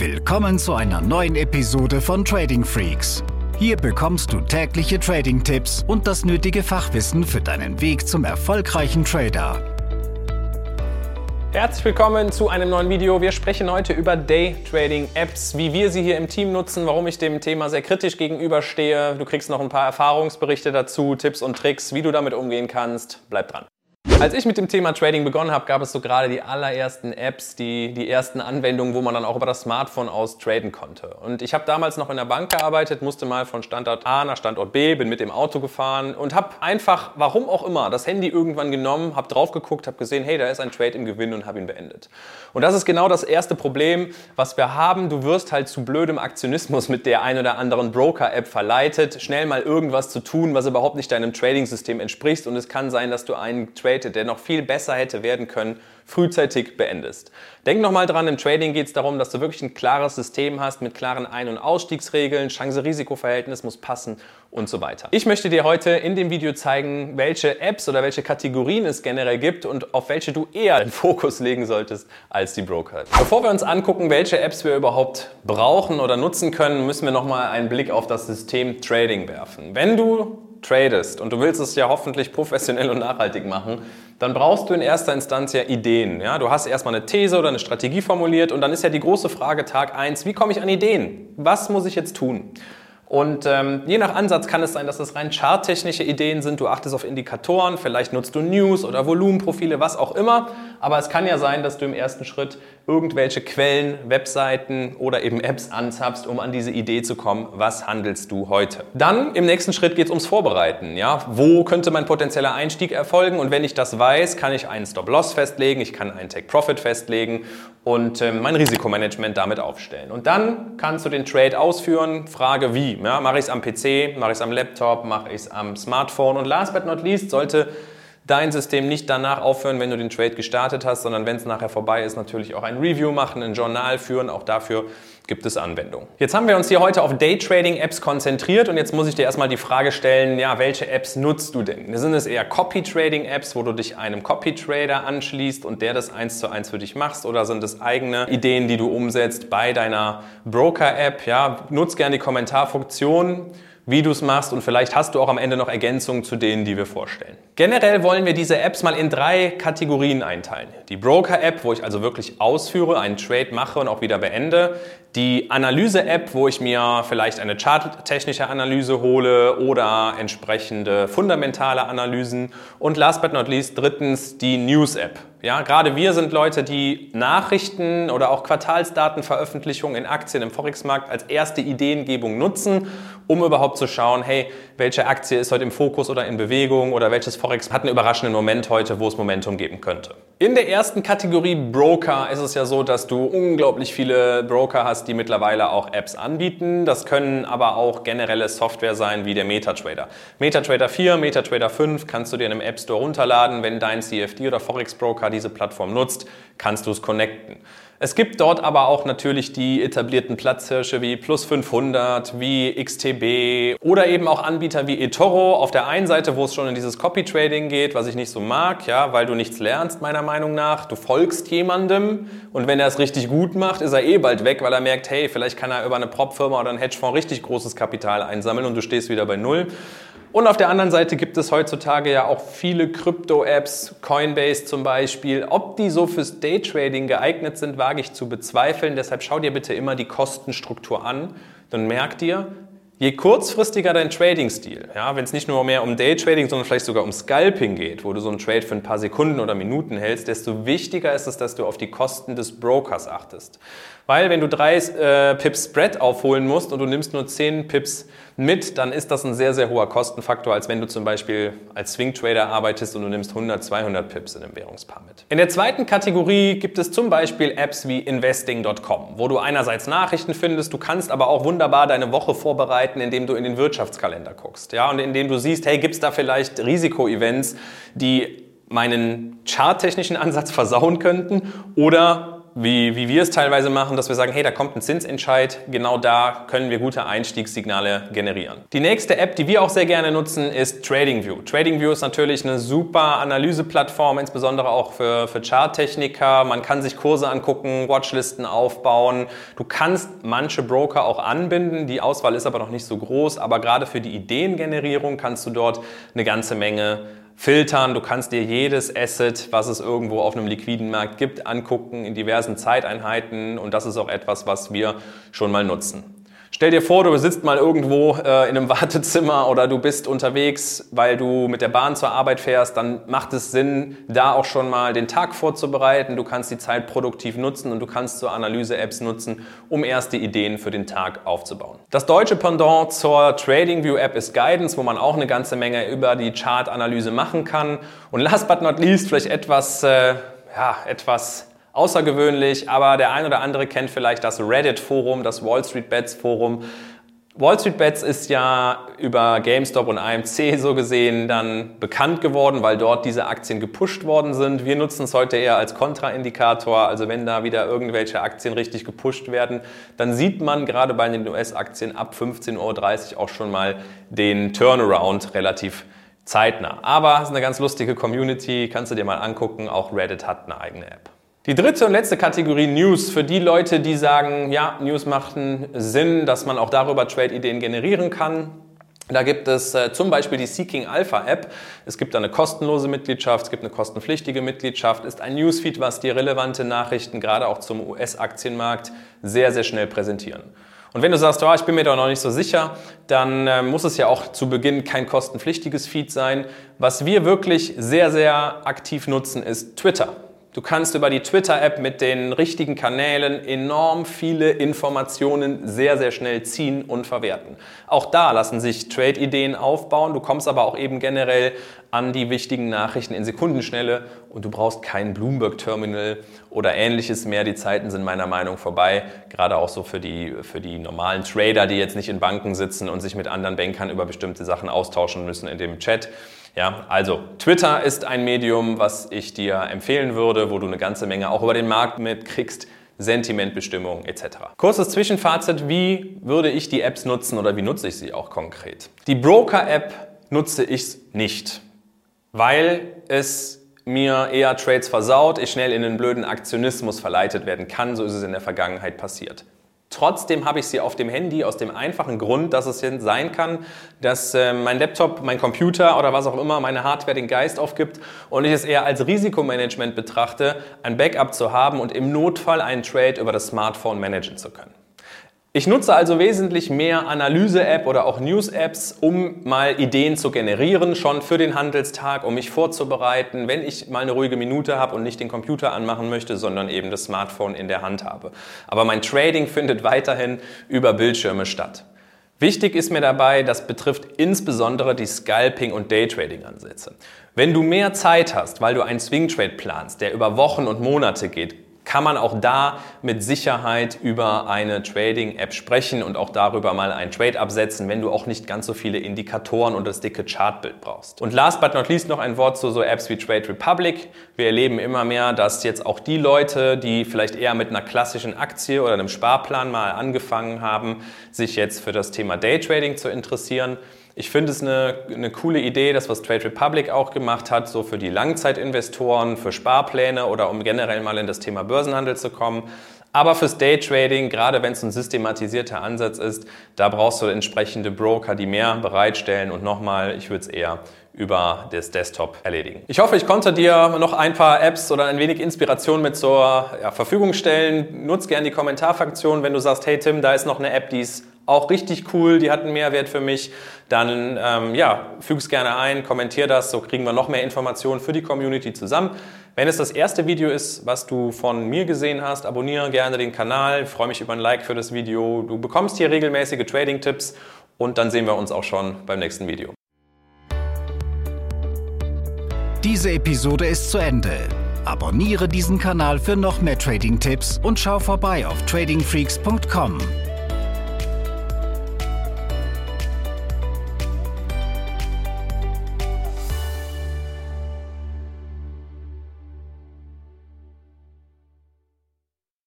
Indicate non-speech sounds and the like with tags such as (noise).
Willkommen zu einer neuen Episode von Trading Freaks. Hier bekommst du tägliche Trading-Tipps und das nötige Fachwissen für deinen Weg zum erfolgreichen Trader. Herzlich willkommen zu einem neuen Video. Wir sprechen heute über Day-Trading-Apps, wie wir sie hier im Team nutzen, warum ich dem Thema sehr kritisch gegenüberstehe. Du kriegst noch ein paar Erfahrungsberichte dazu, Tipps und Tricks, wie du damit umgehen kannst. Bleib dran. Als ich mit dem Thema Trading begonnen habe, gab es so gerade die allerersten Apps, die, die ersten Anwendungen, wo man dann auch über das Smartphone aus traden konnte. Und ich habe damals noch in der Bank gearbeitet, musste mal von Standort A nach Standort B, bin mit dem Auto gefahren und habe einfach, warum auch immer, das Handy irgendwann genommen, habe drauf geguckt, habe gesehen, hey, da ist ein Trade im Gewinn und habe ihn beendet. Und das ist genau das erste Problem, was wir haben. Du wirst halt zu blödem Aktionismus mit der ein oder anderen Broker-App verleitet, schnell mal irgendwas zu tun, was überhaupt nicht deinem Trading-System entspricht. Und es kann sein, dass du einen Trade der noch viel besser hätte werden können, frühzeitig beendest. Denk nochmal dran, im Trading geht es darum, dass du wirklich ein klares System hast mit klaren Ein- und Ausstiegsregeln, Chance-Risiko-Verhältnis muss passen und so weiter. Ich möchte dir heute in dem Video zeigen, welche Apps oder welche Kategorien es generell gibt und auf welche du eher den Fokus legen solltest als die Broker. Bevor wir uns angucken, welche Apps wir überhaupt brauchen oder nutzen können, müssen wir nochmal einen Blick auf das System Trading werfen. Wenn du tradest und du willst es ja hoffentlich professionell und nachhaltig machen, dann brauchst du in erster Instanz ja Ideen. Ja? Du hast erstmal eine These oder eine Strategie formuliert und dann ist ja die große Frage Tag 1, wie komme ich an Ideen? Was muss ich jetzt tun? Und ähm, je nach Ansatz kann es sein, dass es rein charttechnische Ideen sind. Du achtest auf Indikatoren, vielleicht nutzt du News oder Volumenprofile, was auch immer. Aber es kann ja sein, dass du im ersten Schritt irgendwelche Quellen, Webseiten oder eben Apps anzapfst, um an diese Idee zu kommen, was handelst du heute. Dann im nächsten Schritt geht es ums Vorbereiten. Ja? Wo könnte mein potenzieller Einstieg erfolgen? Und wenn ich das weiß, kann ich einen Stop-Loss festlegen, ich kann einen Take-Profit festlegen und äh, mein Risikomanagement damit aufstellen. Und dann kannst du den Trade ausführen. Frage wie. Ja, mache ich es am PC, mache ich es am Laptop, mache ich es am Smartphone. Und last but not least sollte dein System nicht danach aufhören, wenn du den Trade gestartet hast, sondern wenn es nachher vorbei ist, natürlich auch ein Review machen, ein Journal führen. Auch dafür gibt es Anwendungen. Jetzt haben wir uns hier heute auf Daytrading-Apps konzentriert und jetzt muss ich dir erstmal die Frage stellen, ja, welche Apps nutzt du denn? Sind es eher Copy-Trading-Apps, wo du dich einem Copy-Trader anschließt und der das eins zu eins für dich machst oder sind es eigene Ideen, die du umsetzt bei deiner Broker-App? Ja, nutz gerne die Kommentarfunktion wie du es machst und vielleicht hast du auch am Ende noch Ergänzungen zu denen, die wir vorstellen. Generell wollen wir diese Apps mal in drei Kategorien einteilen. Die Broker-App, wo ich also wirklich ausführe, einen Trade mache und auch wieder beende. Die Analyse-App, wo ich mir vielleicht eine charttechnische Analyse hole oder entsprechende fundamentale Analysen. Und last but not least drittens die News-App. Ja, gerade wir sind Leute, die Nachrichten oder auch Quartalsdatenveröffentlichungen in Aktien im Forex-Markt als erste Ideengebung nutzen, um überhaupt zu schauen, hey, welche Aktie ist heute im Fokus oder in Bewegung oder welches Forex hat einen überraschenden Moment heute, wo es Momentum geben könnte. In der ersten Kategorie Broker ist es ja so, dass du unglaublich viele Broker hast, die mittlerweile auch Apps anbieten. Das können aber auch generelle Software sein wie der MetaTrader. MetaTrader 4, MetaTrader 5 kannst du dir in einem App Store runterladen. Wenn dein CFD oder Forex Diese Plattform nutzt, kannst du es connecten. Es gibt dort aber auch natürlich die etablierten Platzhirsche wie Plus 500, wie XTB oder eben auch Anbieter wie eToro. Auf der einen Seite, wo es schon in dieses Copy Trading geht, was ich nicht so mag, ja, weil du nichts lernst, meiner Meinung nach. Du folgst jemandem und wenn er es richtig gut macht, ist er eh bald weg, weil er merkt, hey, vielleicht kann er über eine Prop-Firma oder einen Hedgefonds richtig großes Kapital einsammeln und du stehst wieder bei Null. Und auf der anderen Seite gibt es heutzutage ja auch viele Krypto-Apps, Coinbase zum Beispiel. Ob die so fürs Daytrading geeignet sind, wage ich zu bezweifeln. Deshalb schau dir bitte immer die Kostenstruktur an. Dann merk dir, Je kurzfristiger dein Trading-Stil, ja, wenn es nicht nur mehr um Daytrading, sondern vielleicht sogar um Scalping geht, wo du so einen Trade für ein paar Sekunden oder Minuten hältst, desto wichtiger ist es, dass du auf die Kosten des Brokers achtest. Weil wenn du drei äh, Pips Spread aufholen musst und du nimmst nur zehn Pips mit, dann ist das ein sehr, sehr hoher Kostenfaktor, als wenn du zum Beispiel als Swing Trader arbeitest und du nimmst 100, 200 Pips in einem Währungspaar mit. In der zweiten Kategorie gibt es zum Beispiel Apps wie investing.com, wo du einerseits Nachrichten findest, du kannst aber auch wunderbar deine Woche vorbereiten, indem du in den Wirtschaftskalender guckst. Ja, und indem du siehst, hey, gibt es da vielleicht Risikoevents, die meinen charttechnischen Ansatz (laughs) versauen könnten oder wie, wie wir es teilweise machen, dass wir sagen, hey, da kommt ein Zinsentscheid, genau da können wir gute Einstiegssignale generieren. Die nächste App, die wir auch sehr gerne nutzen, ist TradingView. TradingView ist natürlich eine super Analyseplattform, insbesondere auch für, für Charttechniker. Man kann sich Kurse angucken, Watchlisten aufbauen. Du kannst manche Broker auch anbinden, die Auswahl ist aber noch nicht so groß, aber gerade für die Ideengenerierung kannst du dort eine ganze Menge filtern. Du kannst dir jedes Asset, was es irgendwo auf einem liquiden Markt gibt, angucken in diversen Zeiteinheiten und das ist auch etwas, was wir schon mal nutzen. Stell dir vor, du sitzt mal irgendwo äh, in einem (laughs) Wartezimmer oder du bist unterwegs, weil du mit der Bahn zur Arbeit fährst, dann macht es Sinn, da auch schon mal den Tag vorzubereiten. Du kannst die Zeit produktiv nutzen und du kannst so Analyse-Apps nutzen, um erste Ideen für den Tag aufzubauen. Das deutsche Pendant zur TradingView-App ist Guidance, wo man auch eine ganze Menge über die Chart-Analyse machen kann. Und last but not least vielleicht etwas, äh, ja, etwas außergewöhnlich, aber der ein oder andere kennt vielleicht das Reddit-Forum, das Wall Street Bets-Forum. Wall Street Bets ist ja über GameStop und AMC so gesehen dann bekannt geworden, weil dort diese Aktien gepusht worden sind. Wir nutzen es heute eher als Kontraindikator. Also wenn da wieder irgendwelche Aktien richtig gepusht werden, dann sieht man gerade bei den US-Aktien ab 15.30 Uhr auch schon mal den Turnaround relativ zeitnah. Aber es ist eine ganz lustige Community, kannst du dir mal angucken. Auch Reddit hat eine eigene App. Die dritte und letzte Kategorie News für die Leute, die sagen, ja, News machten Sinn, dass man auch darüber Trade-Ideen generieren kann. Da gibt es äh, zum Beispiel die Seeking Alpha App. Es gibt eine kostenlose Mitgliedschaft, es gibt eine kostenpflichtige Mitgliedschaft, ist ein Newsfeed, was dir relevante Nachrichten gerade auch zum US-Aktienmarkt sehr, sehr schnell präsentieren. Und wenn du sagst, oh, ich bin mir da noch nicht so sicher, dann äh, muss es ja auch zu Beginn kein kostenpflichtiges Feed sein. Was wir wirklich sehr, sehr aktiv nutzen, ist Twitter. Du kannst über die Twitter-App mit den richtigen Kanälen enorm viele Informationen sehr, sehr schnell ziehen und verwerten. Auch da lassen sich Trade-Ideen aufbauen. Du kommst aber auch eben generell an die wichtigen Nachrichten in Sekundenschnelle und du brauchst kein Bloomberg-Terminal oder ähnliches mehr. Die Zeiten sind meiner Meinung vorbei. Gerade auch so für die, für die normalen Trader, die jetzt nicht in Banken sitzen und sich mit anderen Bankern über bestimmte Sachen austauschen müssen in dem Chat. Ja, also Twitter ist ein Medium, was ich dir empfehlen würde, wo du eine ganze Menge auch über den Markt mitkriegst. Sentimentbestimmung etc. Kurzes Zwischenfazit, wie würde ich die Apps nutzen oder wie nutze ich sie auch konkret? Die Broker-App nutze ich nicht, weil es mir eher Trades versaut, ich schnell in einen blöden Aktionismus verleitet werden kann, so ist es in der Vergangenheit passiert. Trotzdem habe ich sie auf dem Handy aus dem einfachen Grund, dass es sein kann, dass äh, mein Laptop, mein Computer oder was auch immer, meine Hardware den Geist aufgibt und ich es eher als Risikomanagement betrachte, ein Backup zu haben und im Notfall einen Trade über das Smartphone managen zu können. Ich nutze also wesentlich mehr Analyse-App oder auch News-Apps, um mal Ideen zu generieren, schon für den Handelstag, um mich vorzubereiten, wenn ich mal eine ruhige Minute habe und nicht den Computer anmachen möchte, sondern eben das Smartphone in der Hand habe. Aber mein Trading findet weiterhin über Bildschirme statt. Wichtig ist mir dabei, das betrifft insbesondere die Scalping- und Daytrading-Ansätze. Wenn du mehr Zeit hast, weil du einen Swing-Trade planst, der über Wochen und Monate geht, kann man auch da mit Sicherheit über eine Trading-App sprechen und auch darüber mal einen Trade absetzen, wenn du auch nicht ganz so viele Indikatoren und das dicke Chartbild brauchst. Und last but not least noch ein Wort zu so Apps wie Trade Republic. Wir erleben immer mehr, dass jetzt auch die Leute, die vielleicht eher mit einer klassischen Aktie oder einem Sparplan mal angefangen haben, sich jetzt für das Thema Daytrading zu interessieren. Ich finde es eine, eine coole Idee, das was Trade Republic auch gemacht hat, so für die Langzeitinvestoren, für Sparpläne oder um generell mal in das Thema Börsenhandel zu kommen. Aber fürs Daytrading, gerade wenn es ein systematisierter Ansatz ist, da brauchst du entsprechende Broker, die mehr bereitstellen und nochmal, ich würde es eher über das Desktop erledigen. Ich hoffe, ich konnte dir noch ein paar Apps oder ein wenig Inspiration mit zur ja, Verfügung stellen. Nutz gerne die Kommentarfunktion, wenn du sagst, hey Tim, da ist noch eine App, die ist auch richtig cool, die hat einen Mehrwert für mich, dann ähm, ja, füg es gerne ein, kommentier das, so kriegen wir noch mehr Informationen für die Community zusammen. Wenn es das erste Video ist, was du von mir gesehen hast, abonniere gerne den Kanal, ich freue mich über ein Like für das Video. Du bekommst hier regelmäßige Trading-Tipps und dann sehen wir uns auch schon beim nächsten Video. Diese Episode ist zu Ende. Abonniere diesen Kanal für noch mehr Trading-Tipps und schau vorbei auf tradingfreaks.com.